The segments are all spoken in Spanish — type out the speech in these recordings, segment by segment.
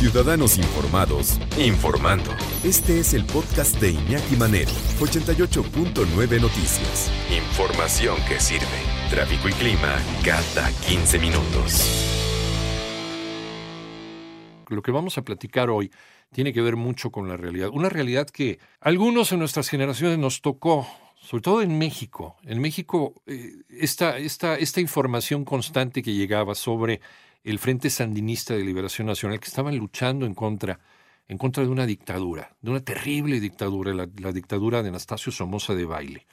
Ciudadanos informados, informando. Este es el podcast de Iñaki Manero, 88.9 Noticias. Información que sirve. Tráfico y clima cada 15 minutos. Lo que vamos a platicar hoy tiene que ver mucho con la realidad. Una realidad que algunos en nuestras generaciones nos tocó, sobre todo en México. En México, eh, esta, esta, esta información constante que llegaba sobre el Frente Sandinista de Liberación Nacional, que estaban luchando en contra, en contra de una dictadura, de una terrible dictadura, la, dictadura de Anastasio Somoza de Baile.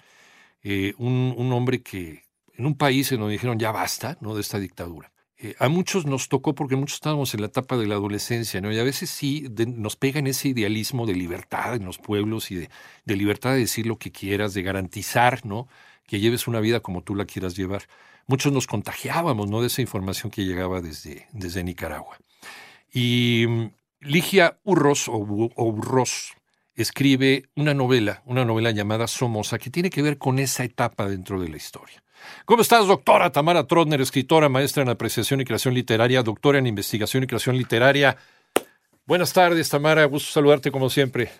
Eh, un, un, hombre que en un país en donde dijeron ya basta ¿no? de esta dictadura. Eh, a muchos nos tocó porque muchos estábamos en la etapa de la adolescencia, ¿no? Y a veces sí nos pegan ese idealismo de libertad en los pueblos y de, de, libertad de decir lo que quieras, de garantizar, ¿no? Que lleves una vida como tú la quieras llevar muchos nos contagiábamos ¿no? de esa información que llegaba desde, desde Nicaragua. Y mm, Ligia Urros, o, Urros, escribe una novela, una novela llamada Somoza, que tiene que ver con esa etapa dentro de la historia. ¿Cómo estás, doctora Tamara Trotner, escritora, maestra en apreciación y creación literaria, doctora en investigación y creación literaria? Buenas tardes, Tamara, gusto saludarte como siempre.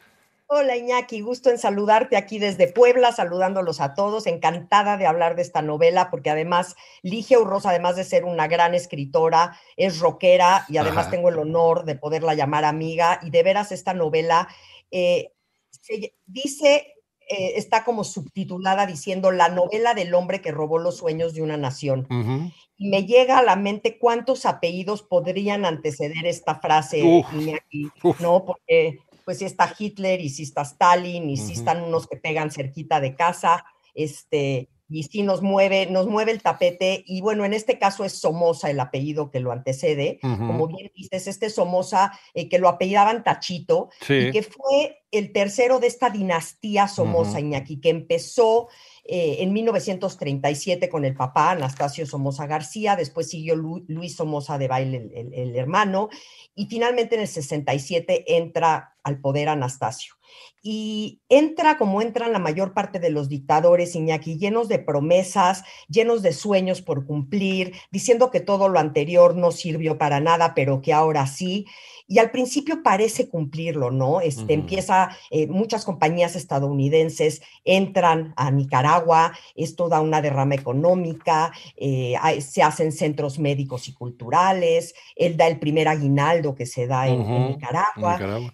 Hola Iñaki, gusto en saludarte aquí desde Puebla, saludándolos a todos, encantada de hablar de esta novela, porque además Ligia Urroz, además de ser una gran escritora, es rockera y además Ajá. tengo el honor de poderla llamar amiga y de veras esta novela eh, se dice, eh, está como subtitulada diciendo la novela del hombre que robó los sueños de una nación. Uh -huh. Y me llega a la mente cuántos apellidos podrían anteceder esta frase, Uf. Iñaki, Uf. ¿no? Porque pues si está Hitler y si está Stalin y si uh -huh. están unos que pegan cerquita de casa, este, y sí nos mueve, nos mueve el tapete, y bueno, en este caso es Somoza el apellido que lo antecede, uh -huh. como bien dices, este Somoza eh, que lo apellidaban Tachito, sí. y que fue el tercero de esta dinastía Somoza, uh -huh. Iñaki, que empezó eh, en 1937 con el papá, Anastasio Somoza García, después siguió Lu Luis Somoza de Baile, el, el, el, hermano, y finalmente en el 67 entra al poder Anastasio. Y entra como entran la mayor parte de los dictadores, Iñaki, llenos de promesas, llenos de sueños por cumplir, diciendo que todo lo anterior no sirvió para nada, pero que ahora sí y al principio parece cumplirlo, ¿no? Este, uh -huh. Empieza, eh, muchas compañías estadounidenses entran a Nicaragua, esto da una derrama económica, eh, hay, se hacen centros médicos y culturales, él da el primer aguinaldo que se da en, uh -huh. en Nicaragua, Nicaragua,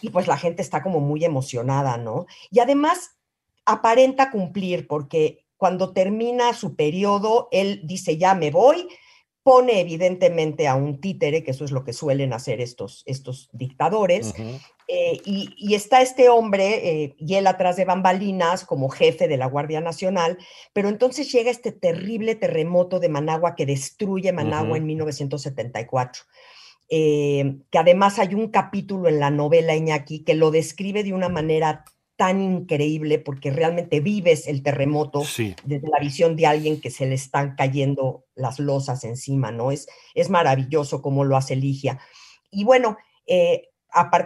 y pues la gente está como muy emocionada, ¿no? Y además aparenta cumplir porque cuando termina su periodo, él dice, ya me voy, pone evidentemente a un títere, que eso es lo que suelen hacer estos, estos dictadores, uh -huh. eh, y, y, está este hombre eh, y él atrás de bambalinas como jefe de la Guardia Nacional, pero entonces llega este terrible terremoto de Managua que destruye Managua uh -huh. en 1974. Eh, que además hay un capítulo en la novela Iñaki que lo describe de una manera tan increíble porque realmente vives el terremoto sí. desde la visión de alguien que se le están cayendo las losas encima, ¿no? Es, es maravilloso cómo lo hace Ligia. Y bueno, eh,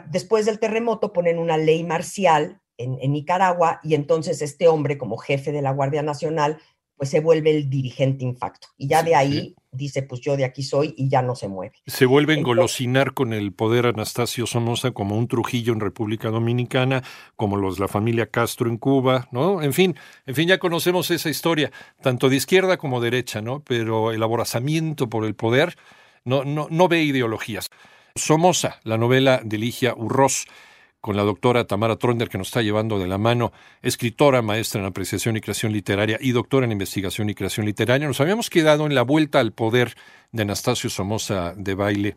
después del terremoto ponen una ley marcial en, en, Nicaragua y entonces este hombre como jefe de la Guardia Nacional pues se vuelve el dirigente infacto. Y ya de ahí dice, pues yo de aquí soy y ya no se mueve. Se vuelve a engolosinar con el poder Anastasio Somoza como un Trujillo en República Dominicana, como los la familia Castro en Cuba, ¿no? En fin, en fin, ya conocemos esa historia, tanto de izquierda como derecha, ¿no? Pero el aborazamiento por el poder no, no, no ve ideologías. Somoza, la novela de Ligia Urroz, con la doctora Tamara Tronder, que nos está llevando de la mano, escritora, maestra en apreciación y creación literaria y doctora en investigación y creación literaria. Nos habíamos quedado en la vuelta al poder de Anastasio Somoza de baile,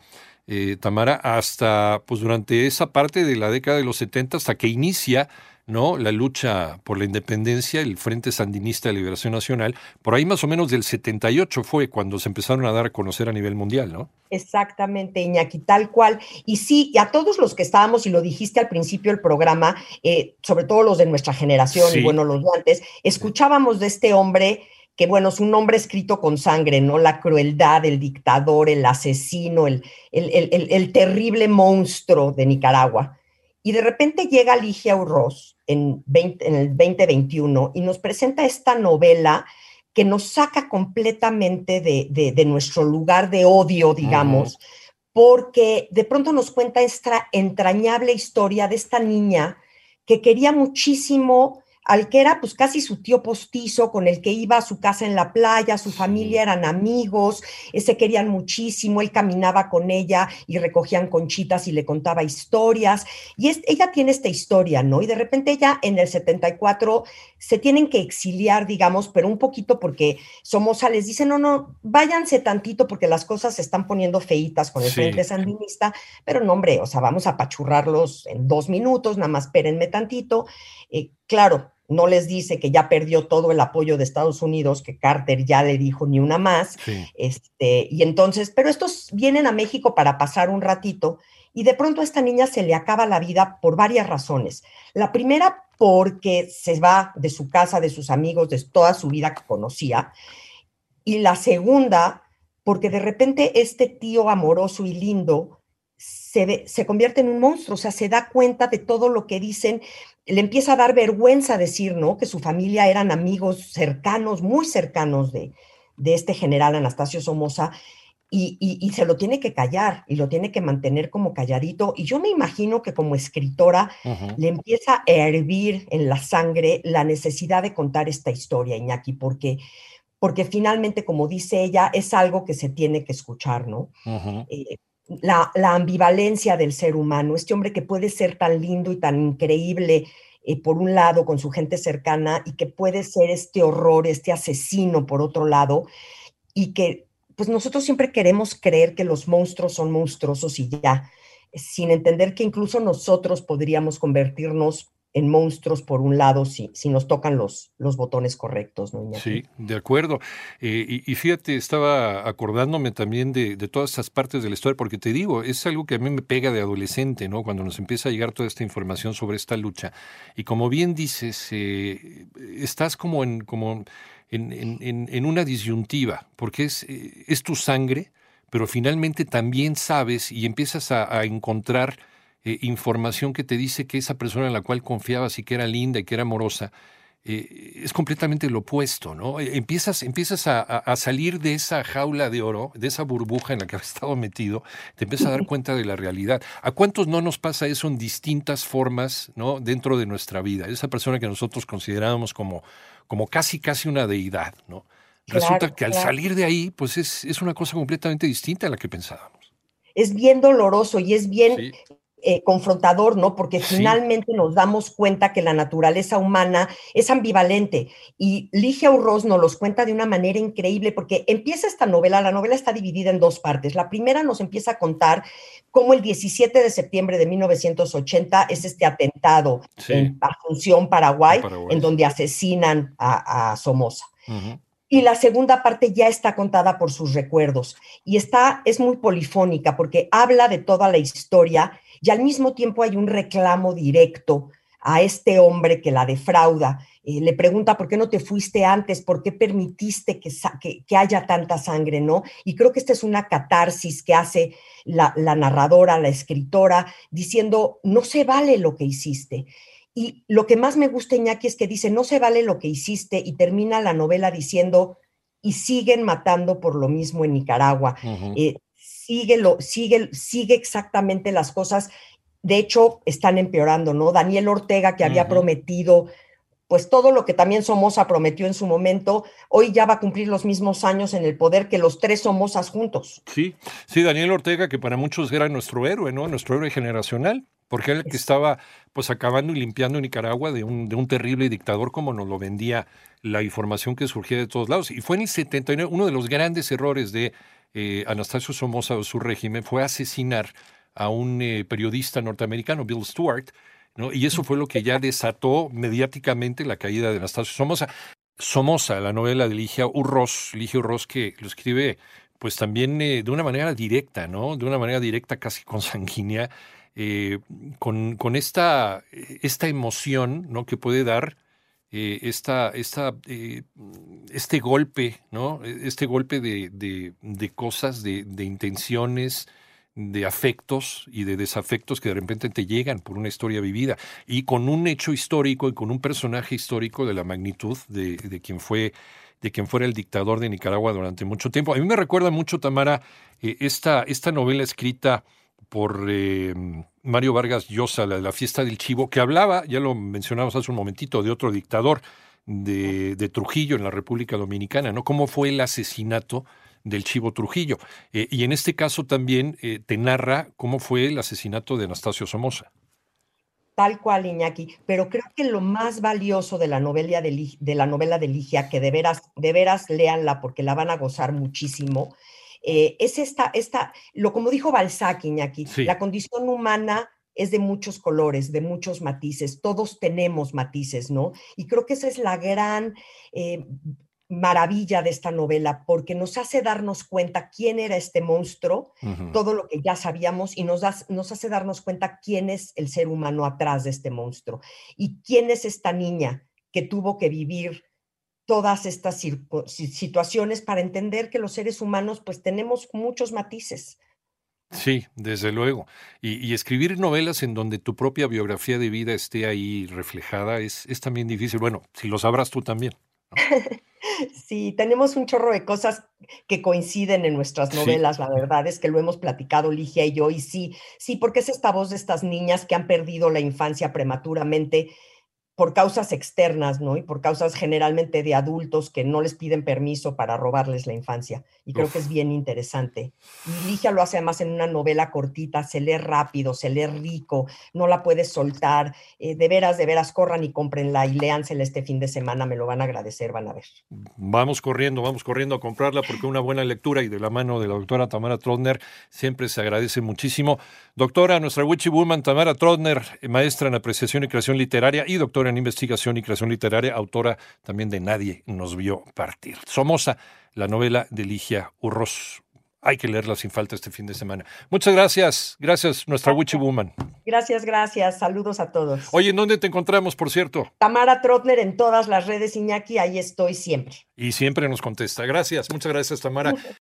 eh, Tamara, hasta pues durante esa parte de la década de los 70, hasta que inicia ¿no? La lucha por la independencia, el Frente Sandinista de Liberación Nacional, por ahí más o menos del 78 fue cuando se empezaron a dar a conocer a nivel mundial, ¿no? Exactamente, Iñaki, tal cual. Y sí, y a todos los que estábamos, y lo dijiste al principio del programa, eh, sobre todo los de nuestra generación y bueno, los de antes, escuchábamos de este hombre que bueno, es un hombre escrito con sangre, ¿no? La crueldad, el dictador, el asesino, el, el, terrible monstruo de Nicaragua. Y de repente llega Ligia Urroz en, en el 2021 y nos presenta esta novela que nos saca completamente de, nuestro lugar de odio, digamos, porque de pronto nos cuenta esta entrañable historia de esta niña que quería muchísimo al que era pues casi su tío postizo, con el que iba a su casa en la playa, su familia eran amigos, eh, se querían muchísimo, él caminaba con ella y recogían conchitas y le contaba historias. Y es, ella tiene esta historia, ¿no? Y de repente ella en el 74 se tienen que exiliar, digamos, pero un poquito porque Somoza les dice, no, no, váyanse tantito porque las cosas se están poniendo feitas con el Frente Sandinista, pero no, hombre, o sea, vamos a apachurrarlos en dos minutos, nada más espérenme tantito. Eh, claro, no les dice que ya perdió todo el apoyo de Estados Unidos, que Carter ya le dijo ni una más. Este, y entonces, pero estos vienen a México para pasar un ratito y de pronto a esta niña se le acaba la vida por varias razones. La primera, porque se va de su casa, de sus amigos, de toda su vida que conocía. Y la segunda, porque de repente este tío amoroso y lindo se, se, convierte en un monstruo, o sea, se da cuenta de todo lo que dicen le empieza a dar vergüenza decir, ¿no? Que su familia eran amigos cercanos, muy cercanos de, de este general Anastasio Somoza, y, se lo tiene que callar y lo tiene que mantener como calladito. Y yo me imagino que como escritora le empieza a hervir en la sangre la necesidad de contar esta historia, Iñaki, porque, porque finalmente, como dice ella, es algo que se tiene que escuchar, ¿no? Eh, la, ambivalencia del ser humano, este hombre que puede ser tan lindo y tan increíble, eh, por un lado, con su gente cercana, y que puede ser este horror, este asesino, por otro lado, y que pues nosotros siempre queremos creer que los monstruos son monstruosos y ya, sin entender que incluso nosotros podríamos convertirnos en monstruos por un lado si, si nos tocan los, los botones correctos. ¿no, sí, de acuerdo. Eh, y, fíjate, estaba acordándome también de, de, todas estas partes de la historia, porque te digo, es algo que a mí me pega de adolescente, ¿no? Cuando nos empieza a llegar toda esta información sobre esta lucha. Y como bien dices, eh, estás como en, como en, en, en, una disyuntiva, porque es, eh, es tu sangre, pero finalmente también sabes y empiezas a, a encontrar eh, información que te dice que esa persona en la cual confiabas y que era linda y que era amorosa, eh, es completamente lo opuesto, ¿no? Eh, empiezas, empiezas a, salir de esa jaula de oro, de esa burbuja en la que has estado metido, te empiezas a dar cuenta de la realidad. ¿A cuántos no nos pasa eso en distintas formas, ¿no? Dentro de nuestra vida. Esa persona que nosotros considerábamos como, como casi, casi una deidad, ¿no? Resulta que al salir de ahí, pues es, es, una cosa completamente distinta a la que pensábamos. Es bien doloroso y es bien eh, confrontador, ¿no? Porque finalmente nos damos cuenta que la naturaleza humana es ambivalente y Ligia Urroz nos los cuenta de una manera increíble porque empieza esta novela, la novela está dividida en dos partes. La primera nos empieza a contar cómo el 17 de septiembre de 1980 es este atentado en Asunción, Paraguay, en donde asesinan a, Somoza. Y la segunda parte ya está contada por sus recuerdos y está, es muy polifónica porque habla de toda la historia y al mismo tiempo hay un reclamo directo a este hombre que la defrauda. Eh, le pregunta por qué no te fuiste antes, por qué permitiste que, que, haya tanta sangre, ¿no? Y creo que esta es una catarsis que hace la narradora, la escritora, diciendo, no se vale lo que hiciste. Y lo que más me gusta, Iñaki, es que dice, no se vale lo que hiciste y termina la novela diciendo, y siguen matando por lo mismo en Nicaragua sigue, lo, sigue, sigue exactamente las cosas. De hecho, están empeorando, ¿no? Daniel Ortega, que había prometido, pues todo lo que también Somoza prometió en su momento, hoy ya va a cumplir los mismos años en el poder que los tres Somozas juntos. Sí, sí, Daniel Ortega, que para muchos era nuestro héroe, ¿no? Nuestro héroe generacional porque era el que estaba pues acabando y limpiando Nicaragua de un, de un terrible dictador como nos lo vendía la información que surgía de todos lados. Y fue en el 79, uno de los grandes errores de eh, Anastasio Somoza o su régimen fue asesinar a un eh, periodista norteamericano, Bill Stewart, ¿no? Y eso fue lo que ya desató mediáticamente la caída de Anastasio Somoza. Somoza, la novela de Ligia Urroz, Ligia Urroz que lo escribe pues también eh, de una manera directa, ¿no? De una manera directa casi consanguínea, eh, con, con esta, esta emoción, ¿no? Que puede dar eh, esta, esta, eh, este golpe, ¿no? Este golpe de, de, cosas, de, de, intenciones, de afectos y de desafectos que de repente te llegan por una historia vivida y con un hecho histórico y con un personaje histórico de la magnitud de, quien fue de quien fuera el dictador de Nicaragua durante mucho tiempo. A mí me recuerda mucho, Tamara, esta, esta novela escrita por eh, Mario Vargas Llosa, la la fiesta del chivo, que hablaba, ya lo mencionamos hace un momentito, de otro dictador de, Trujillo en la República Dominicana, ¿no? ¿Cómo fue el asesinato del chivo Trujillo? Eh, y en este caso también eh, te narra cómo fue el asesinato de Anastasio Somoza. Tal cual, Iñaki. Pero creo que lo más valioso de la novela de, de la novela de Ligia, que de veras, de veras léanla porque la van a gozar muchísimo, eh, es esta, esta, lo como dijo Balzac, Iñaki, sí. la condición humana es de muchos colores, de muchos matices, todos tenemos matices, ¿no? Y creo que esa es la gran eh, maravilla de esta novela, porque nos hace darnos cuenta quién era este monstruo, uh -huh. todo lo que ya sabíamos, y nos, da, nos hace darnos cuenta quién es el ser humano atrás de este monstruo, y quién es esta niña que tuvo que vivir todas estas situaciones para entender que los seres humanos pues tenemos muchos matices. Sí, desde luego. Y, y, escribir novelas en donde tu propia biografía de vida esté ahí reflejada es, es también difícil. Bueno, si lo sabrás tú también. ¿no? sí, tenemos un chorro de cosas que coinciden en nuestras novelas, sí. la verdad es que lo hemos platicado Ligia y yo, y sí, sí, porque es esta voz de estas niñas que han perdido la infancia prematuramente por causas externas, ¿no? Y por causas generalmente de adultos que no les piden permiso para robarles la infancia. Y creo Uf. que es bien interesante. Y Ligia lo hace además en una novela cortita, se lee rápido, se lee rico, no la puedes soltar. Eh, de veras, de veras, corran y cómprenla y léansela este fin de semana, me lo van a agradecer, van a ver. Vamos corriendo, vamos corriendo a comprarla porque una buena lectura y de la mano de la doctora Tamara Trotner siempre se agradece muchísimo. Doctora, nuestra Witchy Woman Tamara Trotner, maestra en apreciación y creación literaria y doctora en investigación y creación literaria, autora también de Nadie nos vio partir. Somoza, la novela de Ligia Urroz. Hay que leerla sin falta este fin de semana. Muchas gracias. Gracias, nuestra Witchy Woman. Gracias, gracias. Saludos a todos. Oye, ¿en dónde te encontramos, por cierto? Tamara Trotner en todas las redes, Iñaki. Ahí estoy siempre. Y siempre nos contesta. Gracias. Muchas gracias, Tamara.